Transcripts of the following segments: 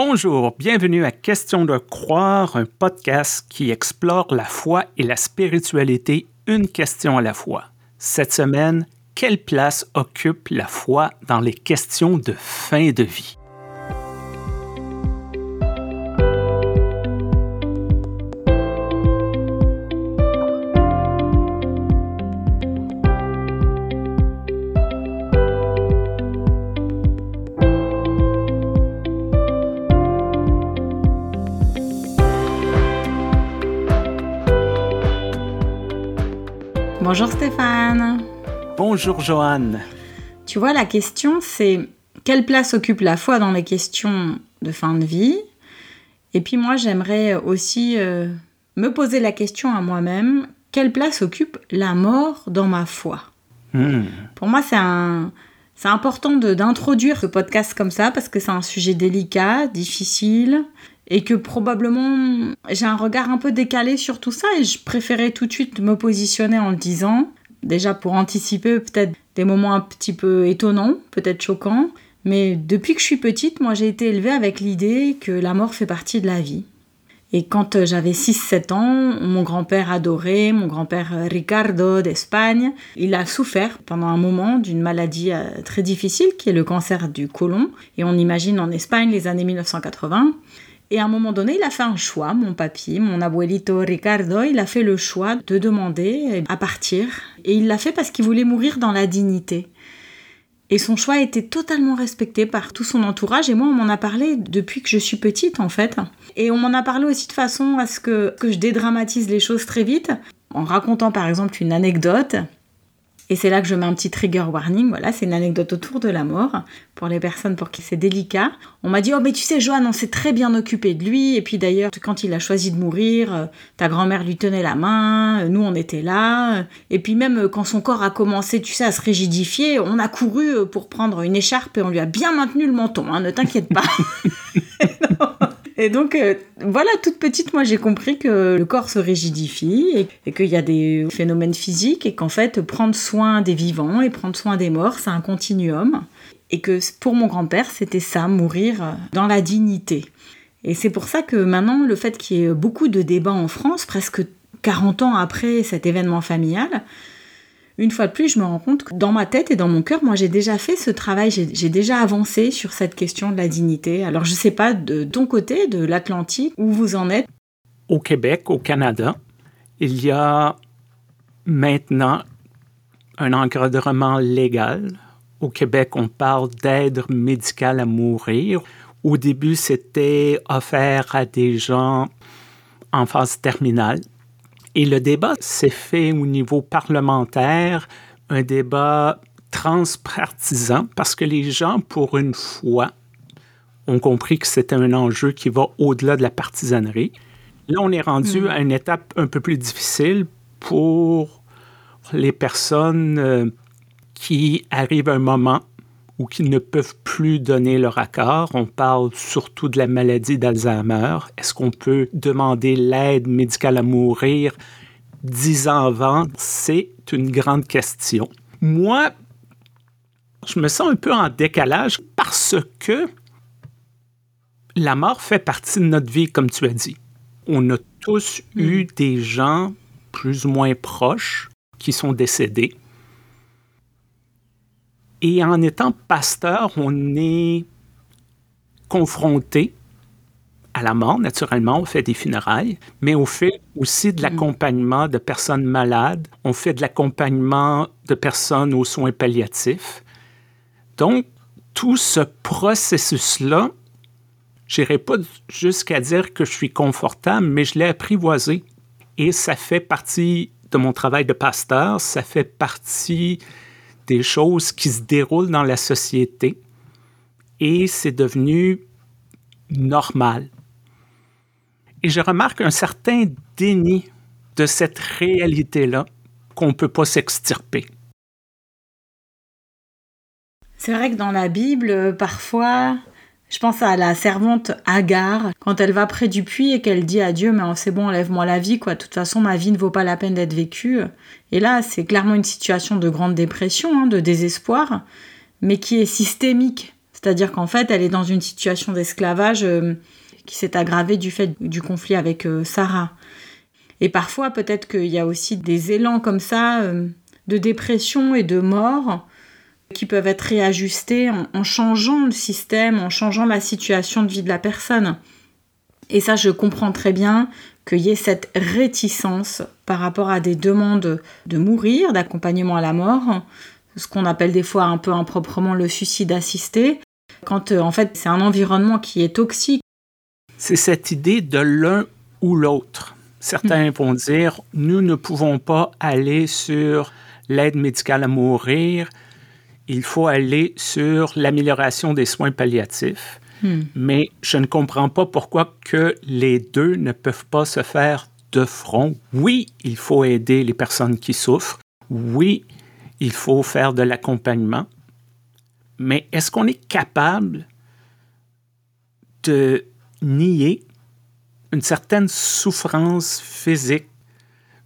Bonjour, bienvenue à Question de croire, un podcast qui explore la foi et la spiritualité une question à la fois. Cette semaine, quelle place occupe la foi dans les questions de fin de vie? Bonjour Stéphane. Bonjour Joanne. Tu vois, la question c'est quelle place occupe la foi dans les questions de fin de vie? Et puis moi, j'aimerais aussi euh, me poser la question à moi-même, quelle place occupe la mort dans ma foi? Hmm. Pour moi, c'est un... C'est important d'introduire ce podcast comme ça parce que c'est un sujet délicat, difficile, et que probablement j'ai un regard un peu décalé sur tout ça et je préférais tout de suite me positionner en le disant, déjà pour anticiper peut-être des moments un petit peu étonnants, peut-être choquants, mais depuis que je suis petite, moi j'ai été élevée avec l'idée que la mort fait partie de la vie. Et quand euh, j'avais 6-7 ans, mon grand-père adoré, mon grand-père Ricardo d'Espagne, il a souffert pendant un moment d'une maladie euh, très difficile qui est le cancer du côlon. Et on imagine en Espagne les années 1980. Et à un moment donné, il a fait un choix, mon papy, mon abuelito Ricardo, il a fait le choix de demander à partir. Et il l'a fait parce qu'il voulait mourir dans la dignité. Et son choix été totalement respecté par tout son entourage. Et moi, on m'en a parlé depuis que je suis petite, en fait. Et on m'en a parlé aussi de façon à ce que, que je dédramatise les choses très vite, en racontant par exemple une anecdote et c'est là que je mets un petit trigger warning. Voilà, c'est une anecdote autour de la mort pour les personnes pour qui c'est délicat. On m'a dit Oh, mais tu sais, Joanne, on s'est très bien occupé de lui. Et puis d'ailleurs, quand il a choisi de mourir, euh, ta grand-mère lui tenait la main, euh, nous on était là. Et puis même euh, quand son corps a commencé, tu sais, à se rigidifier, on a couru pour prendre une écharpe et on lui a bien maintenu le menton. Hein, ne t'inquiète pas. Et donc, euh, voilà, toute petite, moi, j'ai compris que le corps se rigidifie et, qu'il y a des phénomènes physiques et qu'en fait, prendre soin des vivants et prendre soin des morts, c'est un continuum. Et que pour mon grand-père, c'était ça, mourir dans la dignité. Et c'est pour ça que maintenant, le fait qu'il y ait beaucoup de débats en France, presque 40 ans après cet événement familial, une fois de plus, je me rends compte que dans ma tête et dans mon cœur, moi, j'ai déjà fait ce travail, j'ai déjà avancé sur cette question de la dignité. Alors, je ne sais pas de ton côté, de l'Atlantique, où vous en êtes. Au Québec, au Canada, il y a maintenant un encadrement légal. Au Québec, on parle d'aide médicale à mourir. Au début, c'était offert à des gens en phase terminale. Et le débat s'est fait au niveau parlementaire, un débat transpartisan, parce que les gens, pour une fois, ont compris que c'était un enjeu qui va au-delà de la partisanerie. Là, on est rendu hmm. à une étape un peu plus difficile pour les personnes euh, qui arrivent à un moment ou qui ne peuvent plus donner leur accord. On parle surtout de la maladie d'Alzheimer. Est-ce qu'on peut demander l'aide médicale à mourir dix ans avant? C'est une grande question. Moi, je me sens un peu en décalage parce que la mort fait partie de notre vie, comme tu as dit. On a tous eu mm. des gens plus ou moins proches qui sont décédés. Et en étant pasteur, on est confronté à la mort, naturellement, on fait des funérailles, mais on fait aussi de mm. l'accompagnement de personnes malades, on fait de l'accompagnement de personnes aux soins palliatifs. Donc, tout ce processus-là, je n'irai pas jusqu'à dire que je suis confortable, mais je l'ai apprivoisé. Et ça fait partie de mon travail de pasteur, ça fait partie des choses qui se déroulent dans la société et c'est devenu normal. Et je remarque un certain déni de cette réalité-là qu'on ne peut pas s'extirper. C'est vrai que dans la Bible, parfois, je pense à la servante Agar, quand elle va près du puits et qu'elle dit à Dieu, mais c'est bon, enlève-moi la vie, quoi. De toute façon, ma vie ne vaut pas la peine d'être vécue. Et là, c'est clairement une situation de grande dépression, hein, de désespoir, mais qui est systémique. C'est-à-dire qu'en fait, elle est dans une situation d'esclavage euh, qui s'est aggravée du fait du conflit avec euh, Sarah. Et parfois, peut-être qu'il y a aussi des élans comme ça euh, de dépression et de mort qui peuvent être réajustés en, changeant le système, en changeant la situation de vie de la personne. Et ça, je comprends très bien qu'il y ait cette réticence par rapport à des demandes de mourir, d'accompagnement à la mort, ce qu'on appelle des fois un peu improprement le suicide assisté, quand euh, en fait c'est un environnement qui est toxique. C'est cette idée de l'un ou l'autre. Certains mm. vont dire, nous ne pouvons pas aller sur l'aide médicale à mourir, il faut aller sur l'amélioration des soins palliatifs. Hmm. Mais je ne comprends pas pourquoi que les deux ne peuvent pas se faire de front. Oui, il faut aider les personnes qui souffrent. Oui, il faut faire de l'accompagnement. Mais est-ce qu'on est capable de nier une certaine souffrance physique,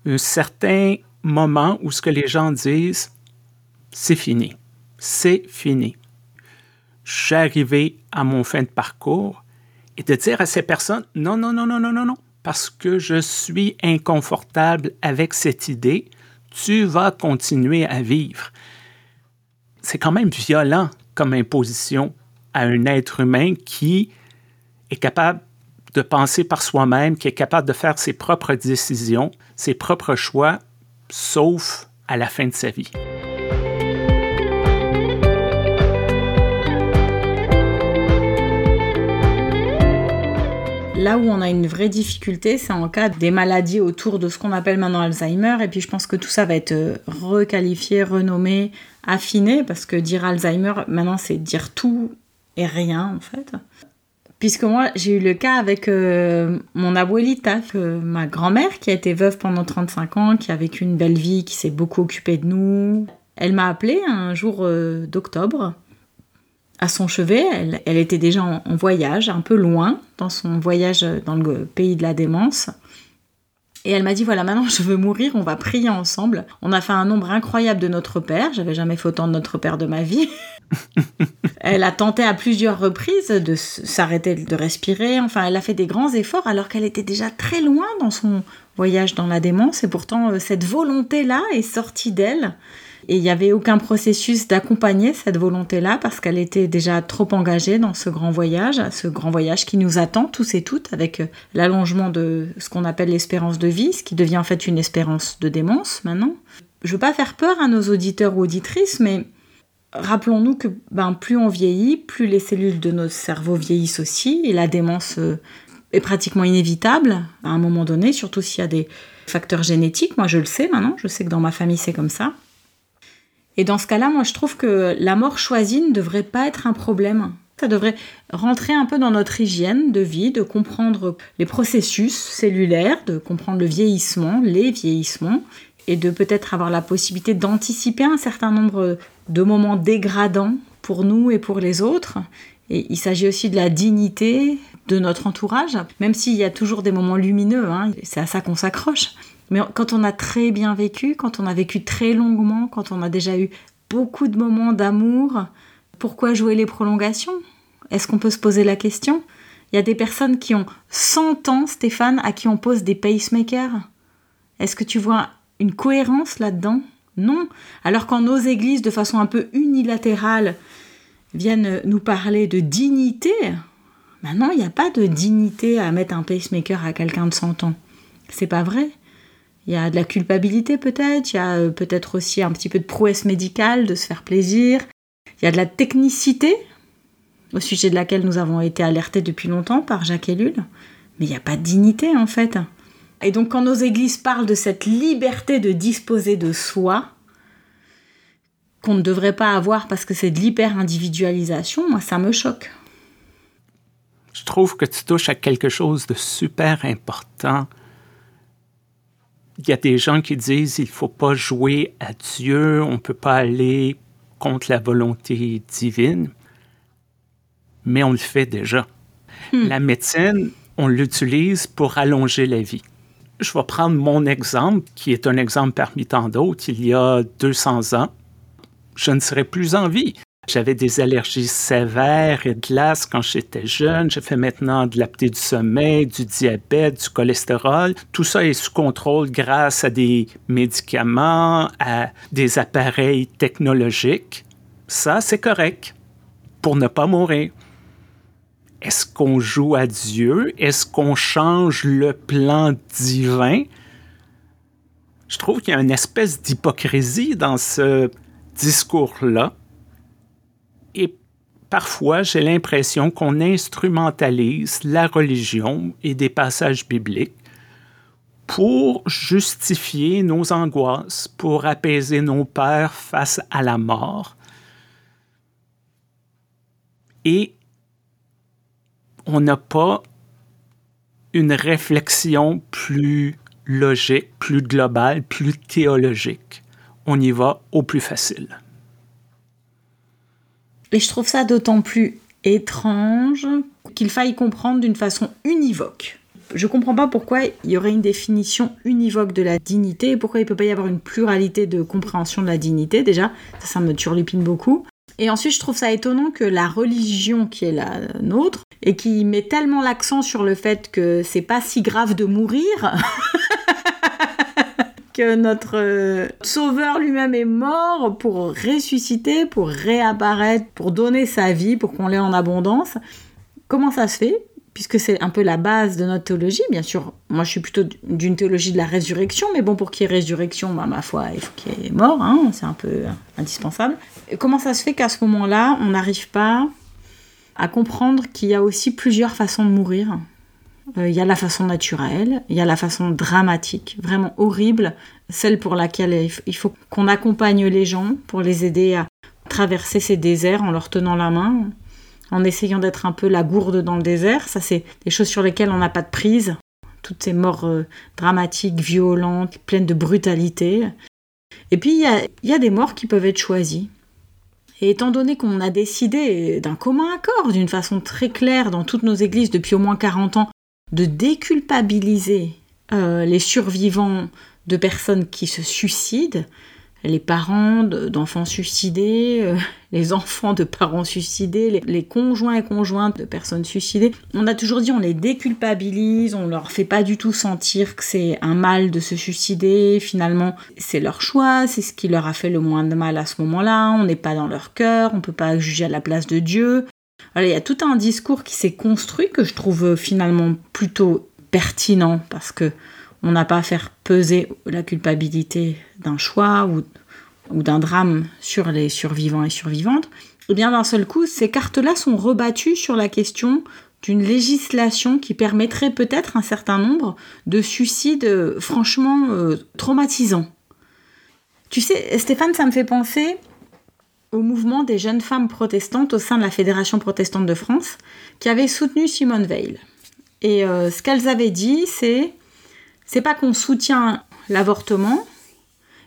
un certain moment où ce que les gens disent, c'est fini? C'est fini. J'arrivais à mon fin de parcours et de dire à ces personnes, non, non, non, non, non, non, non, parce que je suis inconfortable avec cette idée, tu vas continuer à vivre. C'est quand même violent comme imposition à un être humain qui est capable de penser par soi-même, qui est capable de faire ses propres décisions, ses propres choix, sauf à la fin de sa vie. Là où on a une vraie difficulté, c'est en cas des maladies autour de ce qu'on appelle maintenant Alzheimer. Et puis je pense que tout ça va être euh, requalifié, renommé, affiné, parce que dire Alzheimer, maintenant, c'est dire tout et rien, en fait. Puisque moi, j'ai eu le cas avec euh, mon abuelita, ma grand-mère, qui a été veuve pendant 35 ans, qui a vécu une belle vie, qui s'est beaucoup occupée de nous. Elle m'a appelé un jour euh, d'octobre à son chevet. Elle, était déjà en, voyage, un peu loin, dans son voyage dans le pays de la démence. Et elle m'a dit voilà, maintenant je veux mourir, on va prier ensemble. On a fait un nombre incroyable de notre Père. J'avais jamais fait autant de notre Père de ma vie. elle a tenté à plusieurs reprises de s'arrêter de respirer. Enfin, elle a fait des grands efforts alors qu'elle était déjà très loin dans son voyage dans la démence. Et pourtant, euh, cette volonté-là est sortie d'elle. Et il n'y avait aucun processus d'accompagner cette volonté-là parce qu'elle était déjà trop engagée dans ce grand voyage, ce grand voyage qui nous attend tous et toutes avec euh, l'allongement de ce qu'on appelle l'espérance de vie, ce qui devient en fait une espérance de démence maintenant. Je ne veux pas faire peur à nos auditeurs ou auditrices, mais rappelons-nous que ben, plus on vieillit, plus les cellules de notre cerveau vieillissent aussi et la démence euh, est pratiquement inévitable à un moment donné, surtout s'il y a des facteurs génétiques. Moi, je le sais maintenant, je sais que dans ma famille, c'est comme ça. Et dans ce cas-là, moi, je trouve que la mort choisie ne devrait pas être un problème. Ça devrait rentrer un peu dans notre hygiène de vie, de comprendre les processus cellulaires, de comprendre le vieillissement, les vieillissements, et de peut-être avoir la possibilité d'anticiper un certain nombre de moments dégradants pour nous et pour les autres. Et il s'agit aussi de la dignité de notre entourage, même s'il y a toujours des moments lumineux, hein, c'est à ça qu'on s'accroche. Mais quand on a très bien vécu, quand on a vécu très longuement, quand on a déjà eu beaucoup de moments d'amour, pourquoi jouer les prolongations? Est-ce qu'on peut se poser la question? Il y a des personnes qui ont 100 ans, Stéphane, à qui on pose des pacemakers. Est-ce que tu vois une cohérence là-dedans? Non. Alors quand nos églises, de façon un peu unilatérale, viennent nous parler de dignité, maintenant il n'y a pas de dignité à mettre un pacemaker à quelqu'un de 100 ans. C'est pas vrai. Il y a de la culpabilité peut-être, il y a euh, peut-être aussi un petit peu de prouesse médicale, de se faire plaisir. Il y a de la technicité, au sujet de laquelle nous avons été alertés depuis longtemps par Jacques Ellul. Mais il n'y a pas de dignité en fait. Et donc quand nos églises parlent de cette liberté de disposer de soi, qu'on ne devrait pas avoir parce que c'est de l'hyper-individualisation, moi ça me choque. Je trouve que tu touches à quelque chose de super important il y a des gens qui disent il ne faut pas jouer à Dieu, on ne peut pas aller contre la volonté divine, mais on le fait déjà. Hmm. La médecine, on l'utilise pour allonger la vie. Je vais prendre mon exemple, qui est un exemple parmi tant d'autres. Il y a 200 ans, je ne serais plus en vie. J'avais des allergies sévères et de glace quand j'étais jeune. Je fais maintenant de l'apnée du sommeil, du diabète, du cholestérol. Tout ça est sous contrôle grâce à des médicaments, à des appareils technologiques. Ça, c'est correct pour ne pas mourir. Est-ce qu'on joue à Dieu? Est-ce qu'on change le plan divin? Je trouve qu'il y a une espèce d'hypocrisie dans ce discours-là parfois, j'ai l'impression qu'on instrumentalise la religion et des passages bibliques pour justifier nos angoisses, pour apaiser nos peurs face à la mort. Et on n'a pas une réflexion plus logique, plus globale, plus théologique. On y va au plus facile. Et je trouve ça d'autant plus étrange qu'il faille comprendre d'une façon univoque. Je comprends pas pourquoi il y aurait une définition univoque de la dignité pourquoi il peut pas y avoir une pluralité de compréhension de la dignité. Déjà, ça, ça me turlupine beaucoup. Et ensuite, je trouve ça étonnant que la religion qui est la nôtre et qui met tellement l'accent sur le fait que c'est pas si grave de mourir que notre euh, sauveur lui-même est mort pour ressusciter, pour réapparaître, pour donner sa vie, pour qu'on l'ait en abondance. Comment ça se fait? Puisque c'est un peu la base de notre théologie, bien sûr. Moi, je suis plutôt d'une théologie de la résurrection, mais bon, pour qu'il y ait résurrection, bah, ma foi, il faut qu'il y ait mort, hein, c'est un peu indispensable. comment ça se fait qu'à ce moment-là, on n'arrive pas à comprendre qu'il y a aussi plusieurs façons de mourir? Euh, il y a la façon naturelle, il y a la façon dramatique, vraiment horrible, celle pour laquelle il faut qu'on accompagne les gens pour les aider à traverser ces déserts en leur tenant la main, en essayant d'être un peu la gourde dans le désert. Ça, c'est des choses sur lesquelles on n'a pas de prise. Toutes ces morts euh, dramatiques, violentes, pleines de brutalité. Et puis, il y, y a des morts qui peuvent être choisies. Et étant donné qu'on a décidé d'un commun accord, d'une façon très claire dans toutes nos églises depuis au moins 40 ans, de déculpabiliser euh, les survivants de personnes qui se suicident, les parents d'enfants suicidés, euh, les enfants de parents suicidés, les, conjoints et conjointes de personnes suicidées. On a toujours dit on les déculpabilise, on leur fait pas du tout sentir que c'est un mal de se suicider. Finalement, c'est leur choix, c'est ce qui leur a fait le moins de mal à ce moment-là. On n'est pas dans leur cœur, on peut pas juger à la place de Dieu il y a tout un discours qui s'est construit que je trouve euh, finalement plutôt pertinent parce que on n'a pas à faire peser la culpabilité d'un choix ou, ou d'un drame sur les survivants et survivantes. Et eh bien d'un seul coup, ces cartes-là sont rebattues sur la question d'une législation qui permettrait peut-être un certain nombre de suicides euh, franchement euh, traumatisants. Tu sais, Stéphane, ça me fait penser au mouvement des jeunes femmes protestantes au sein de la Fédération protestante de France, qui avait soutenu Simone Veil. Et euh, ce qu'elles avaient dit, c'est c'est pas qu'on soutient l'avortement,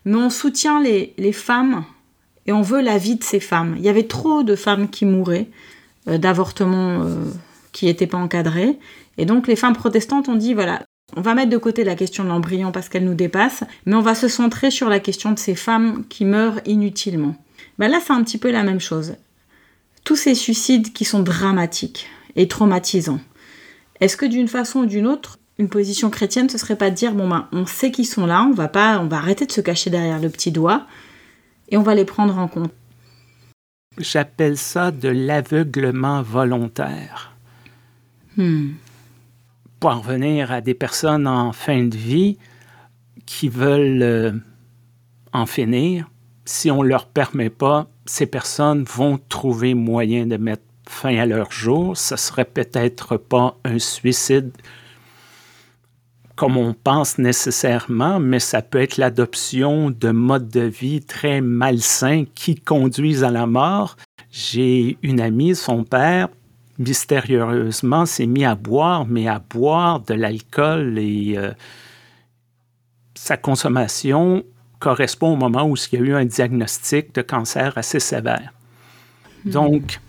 mais on soutient les, femmes et on veut la vie de ces femmes. Il y avait trop de femmes qui mouraient euh, d'avortements euh, qui n'étaient pas encadrés. Et donc les femmes protestantes ont dit voilà, on va mettre de côté la question de l'embryon parce qu'elle nous dépasse, mais on va se centrer sur la question de ces femmes qui meurent inutilement. Ben là, c'est un petit peu la même chose. Tous ces suicides qui sont dramatiques et traumatisants, est-ce que d'une façon ou d'une autre, une position chrétienne, ce serait pas de dire bon ben, on sait qu'ils sont là, on va pas, on va arrêter de se cacher derrière le petit doigt et on va les prendre en compte? J'appelle ça de l'aveuglement volontaire. Hmm. Pour en revenir à des personnes en fin de vie qui veulent euh, en finir, si on ne leur permet pas, ces personnes vont trouver moyen de mettre fin à leur jour. Ce serait peut-être pas un suicide comme on pense nécessairement, mais ça peut être l'adoption de modes de vie très malsains qui conduisent à la mort. J'ai une amie, son père, mystérieusement, s'est mis à boire, mais à boire de l'alcool et euh, sa consommation correspond au moment où il y a eu un diagnostic de cancer assez sévère. Hmm. Donc,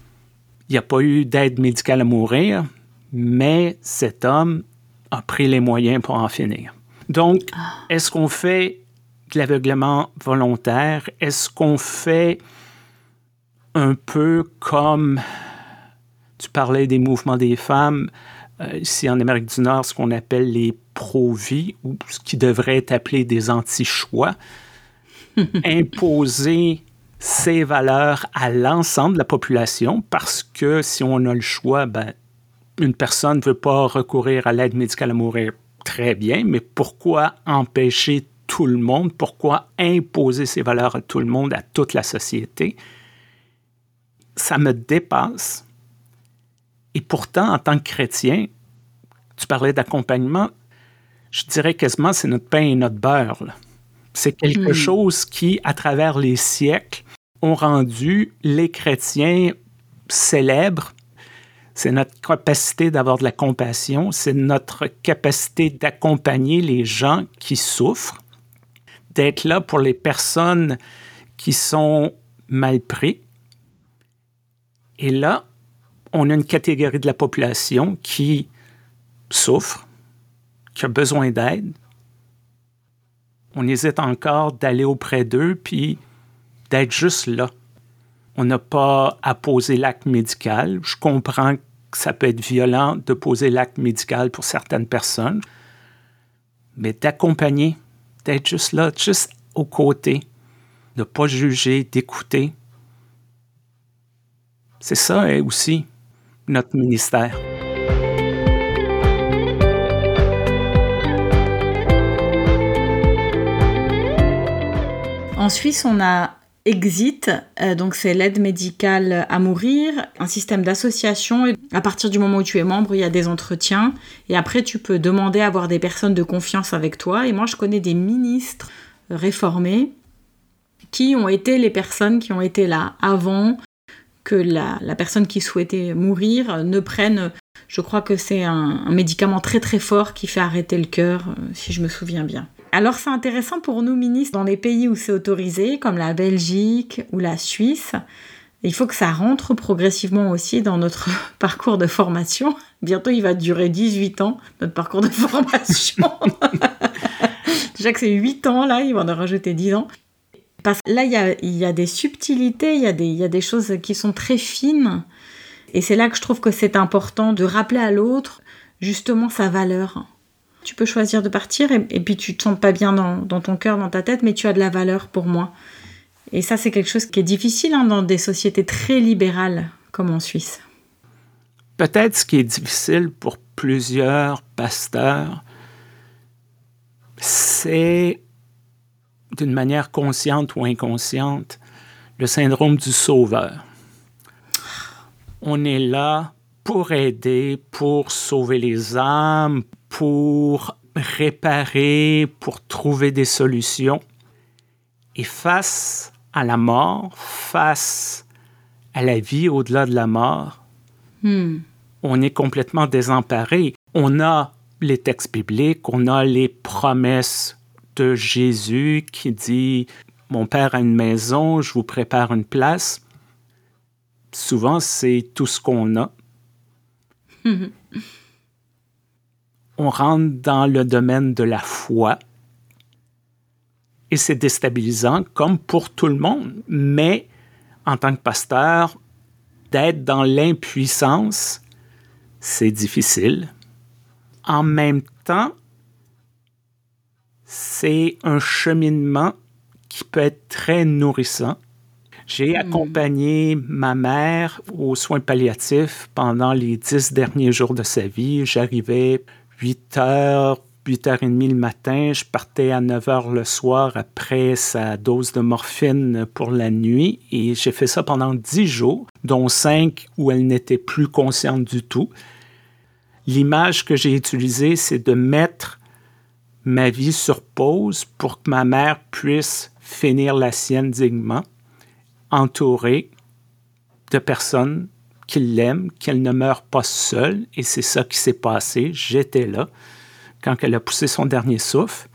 il n'y a pas eu d'aide médicale à mourir, mais cet homme a pris les moyens pour en finir. Donc, ah. est-ce qu'on fait de l'aveuglement volontaire? Est-ce qu'on fait un peu comme tu parlais des mouvements des femmes, euh, ici en Amérique du Nord, ce qu'on appelle les pro-vie, ou ce qui devrait être appelé des anti-choix, imposer ces valeurs à l'ensemble de la population parce que si on a le choix, ben, une personne ne veut pas recourir à l'aide médicale à mourir très bien, mais pourquoi empêcher tout le monde? Pourquoi imposer ces valeurs à tout le monde, à toute la société? Ça me dépasse. Et pourtant, en tant que chrétien, tu parlais d'accompagnement, je dirais quasiment c'est notre pain et notre beurre. C'est quelque hmm. chose qui, à travers les siècles, ont rendu les chrétiens célèbres. C'est notre capacité d'avoir de la compassion, c'est notre capacité d'accompagner les gens qui souffrent, d'être là pour les personnes qui sont mal prises. Et là, on a une catégorie de la population qui souffre, qui a besoin d'aide. On hésite encore d'aller auprès d'eux, puis d'être juste là. On n'a pas à poser l'acte médical. Je comprends que ça peut être violent de poser l'acte médical pour certaines personnes, mais d'accompagner, d'être juste là, juste aux côtés, de ne pas juger, d'écouter. C'est ça hein, aussi notre ministère. En Suisse, on a Exit, euh, donc c'est l'aide médicale à mourir, un système d'association. À partir du moment où tu es membre, il y a des entretiens et après tu peux demander à avoir des personnes de confiance avec toi. Et moi, je connais des ministres réformés qui ont été les personnes qui ont été là avant que la, personne qui souhaitait mourir ne prenne, je crois que c'est un, un médicament très très fort qui fait arrêter le cœur, euh, si je me souviens bien. Alors c'est intéressant pour nous ministres dans les pays où c'est autorisé, comme la Belgique ou la Suisse. Il faut que ça rentre progressivement aussi dans notre parcours de formation. Bientôt, il va durer 18 ans, notre parcours de formation. Déjà que c'est 8 ans, là, ils vont en rajouter 10 ans. Parce que là, il y a, des subtilités, il il y a des choses qui sont très fines. Et c'est là que je trouve que c'est important de rappeler à l'autre justement sa valeur tu peux choisir de partir et, puis tu te sens pas bien dans, ton cœur, dans ta tête, mais tu as de la valeur pour moi. Et ça, c'est quelque chose qui est difficile hein, dans des sociétés très libérales comme en Suisse. Peut-être ce qui est difficile pour plusieurs pasteurs, c'est d'une manière consciente ou inconsciente le syndrome du sauveur. On est là pour aider, pour sauver les âmes, pour réparer, pour trouver des solutions. Et face à la mort, face à la vie au-delà de la mort, hmm. on est complètement désemparé. On a les textes bibliques, on a les promesses de Jésus qui dit Mon Père a une maison, je vous prépare une place. Souvent, c'est tout ce qu'on a. on rentre dans le domaine de la foi et c'est déstabilisant comme pour tout le monde, mais en tant que pasteur, d'être dans l'impuissance, c'est difficile. En même temps, c'est un cheminement qui peut être très nourrissant. J'ai hmm. accompagné ma mère aux soins palliatifs pendant les dix derniers jours de sa vie. J'arrivais 8 heures, 8 h 30 le matin. Je partais à 9 heures le soir après sa dose de morphine pour la nuit. Et j'ai fait ça pendant 10 jours, dont 5 où elle n'était plus consciente du tout. L'image que j'ai utilisée, c'est de mettre ma vie sur pause pour que ma mère puisse finir la sienne dignement, entourée de personnes qu'il l'aime, qu'elle ne meure pas seule, et c'est ça qui s'est passé. J'étais là quand elle a poussé son dernier souffle.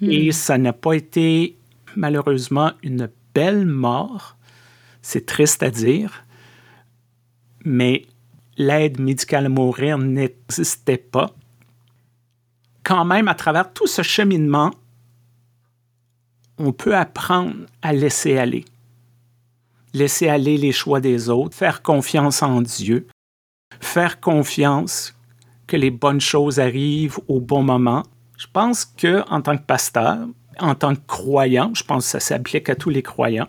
Hmm. Et ça n'a pas été malheureusement une belle mort. C'est triste à dire, mais l'aide médicale à mourir n'existait pas. Quand même, à travers tout ce cheminement, on peut apprendre à laisser aller laisser aller les choix des autres, faire confiance en Dieu, faire confiance que les bonnes choses arrivent au bon moment. Je pense que en tant que pasteur, en tant que croyant, je pense que ça s'applique à tous les croyants,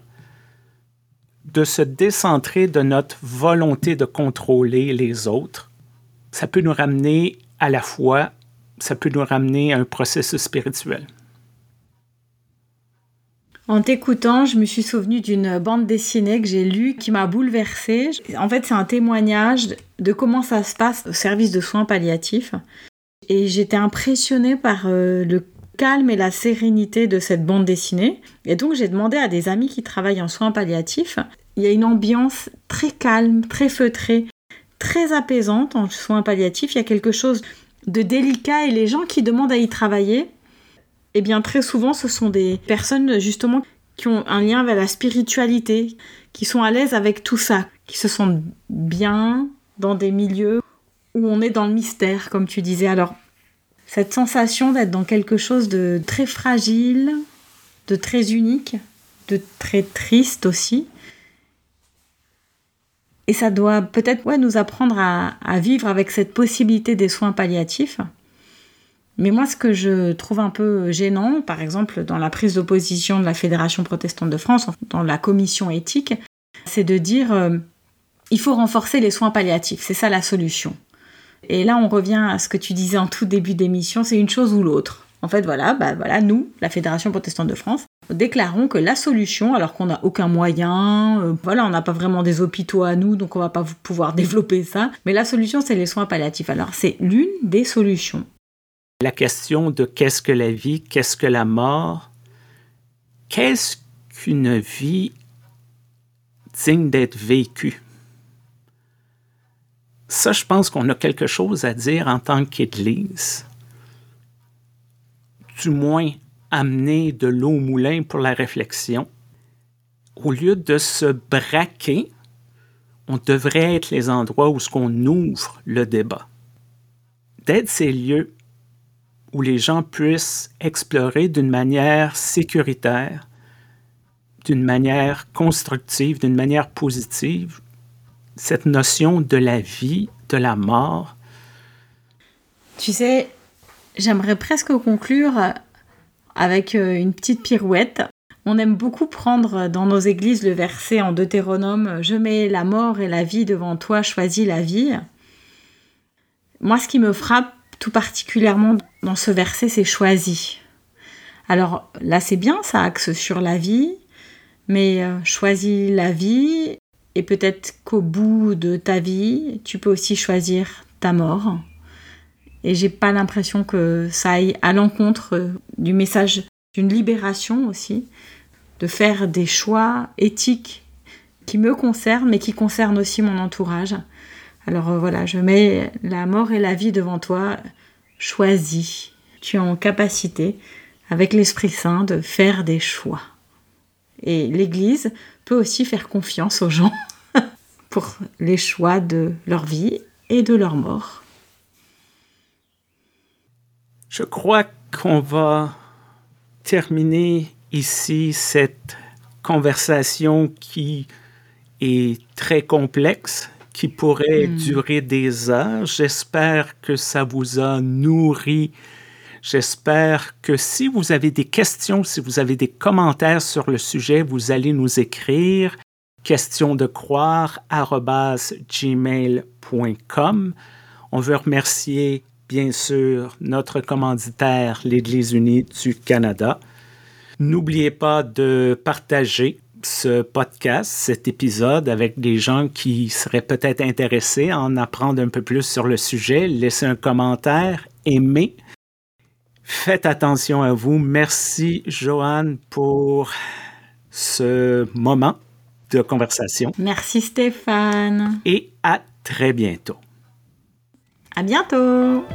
de se décentrer de notre volonté de contrôler les autres, ça peut nous ramener à la foi, ça peut nous ramener à un processus spirituel. En t'écoutant, je me suis souvenu d'une bande dessinée que j'ai lue qui m'a bouleversée. En fait, c'est un témoignage de comment ça se passe au service de soins palliatifs. Et j'étais impressionnée par euh, le calme et la sérénité de cette bande dessinée. Et donc, j'ai demandé à des amis qui travaillent en soins palliatifs. Il y a une ambiance très calme, très feutrée, très apaisante en soins palliatifs. Il y a quelque chose de délicat et les gens qui demandent à y travailler eh bien très souvent ce sont des personnes justement qui ont un lien avec la spiritualité, qui sont à l'aise avec tout ça, qui se sentent bien dans des milieux où on est dans le mystère, comme tu disais. Alors, cette sensation d'être dans quelque chose de très fragile, de très unique, de très triste aussi. Et ça doit peut-être nous apprendre à vivre avec cette possibilité des soins palliatifs mais moi, ce que je trouve un peu gênant, par exemple, dans la prise d'opposition de la Fédération protestante de France, dans la commission éthique, c'est de dire euh, il faut renforcer les soins palliatifs, c'est ça la solution. Et là, on revient à ce que tu disais en tout début d'émission, c'est une chose ou l'autre. En fait, voilà, bah voilà, nous, la Fédération protestante de France, déclarons que la solution, alors qu'on n'a aucun moyen, euh, voilà, on n'a pas vraiment des hôpitaux à nous, donc on va pas pouvoir développer ça, mais la solution, c'est les soins palliatifs. Alors, c'est l'une des solutions. La question de qu'est-ce que la vie, qu'est-ce que la mort, qu'est-ce qu'une vie digne d'être vécue? Ça, je pense qu'on a quelque chose à dire en tant qu'Église. Du moins, amener de l'eau au moulin pour la réflexion. Au lieu de se braquer, on devrait être les endroits où ce qu'on ouvre le débat. D'être ces lieux où les gens puissent explorer d'une manière sécuritaire, d'une manière constructive, d'une manière positive, cette notion de la vie, de la mort. Tu sais, j'aimerais presque conclure avec euh, une petite pirouette. On aime beaucoup prendre dans nos églises le verset en Deutéronome Je mets la mort et la vie devant toi, choisis la vie. Moi, ce qui me frappe tout particulièrement dans ce verset, c'est choisi. Alors là, c'est bien, ça axe sur la vie, mais euh, choisis la vie, et peut-être qu'au bout de ta vie, tu peux aussi choisir ta mort. Et j'ai pas l'impression que ça aille à l'encontre euh, du message d'une libération aussi, de faire des choix éthiques qui me concernent, mais qui concernent aussi mon entourage. Alors euh, voilà, je mets la mort et la vie devant toi. Choisis. Tu es en capacité, avec l'Esprit Saint, de faire des choix. Et l'Église peut aussi faire confiance aux gens pour les choix de leur vie et de leur mort. Je crois qu'on va terminer ici cette conversation qui est très complexe qui pourrait hmm. durer des heures. J'espère que ça vous a nourri. J'espère que si vous avez des questions, si vous avez des commentaires sur le sujet, vous allez nous écrire question de croire gmail.com. On veut remercier bien sûr notre commanditaire, l'Église unie du Canada. N'oubliez pas de partager ce podcast, cet épisode avec des gens qui seraient peut-être intéressés à en apprendre un peu plus sur le sujet. Laissez un commentaire, aimez. Faites attention à vous. Merci, Joanne, pour ce moment de conversation. Merci, Stéphane. Et à très bientôt. À bientôt.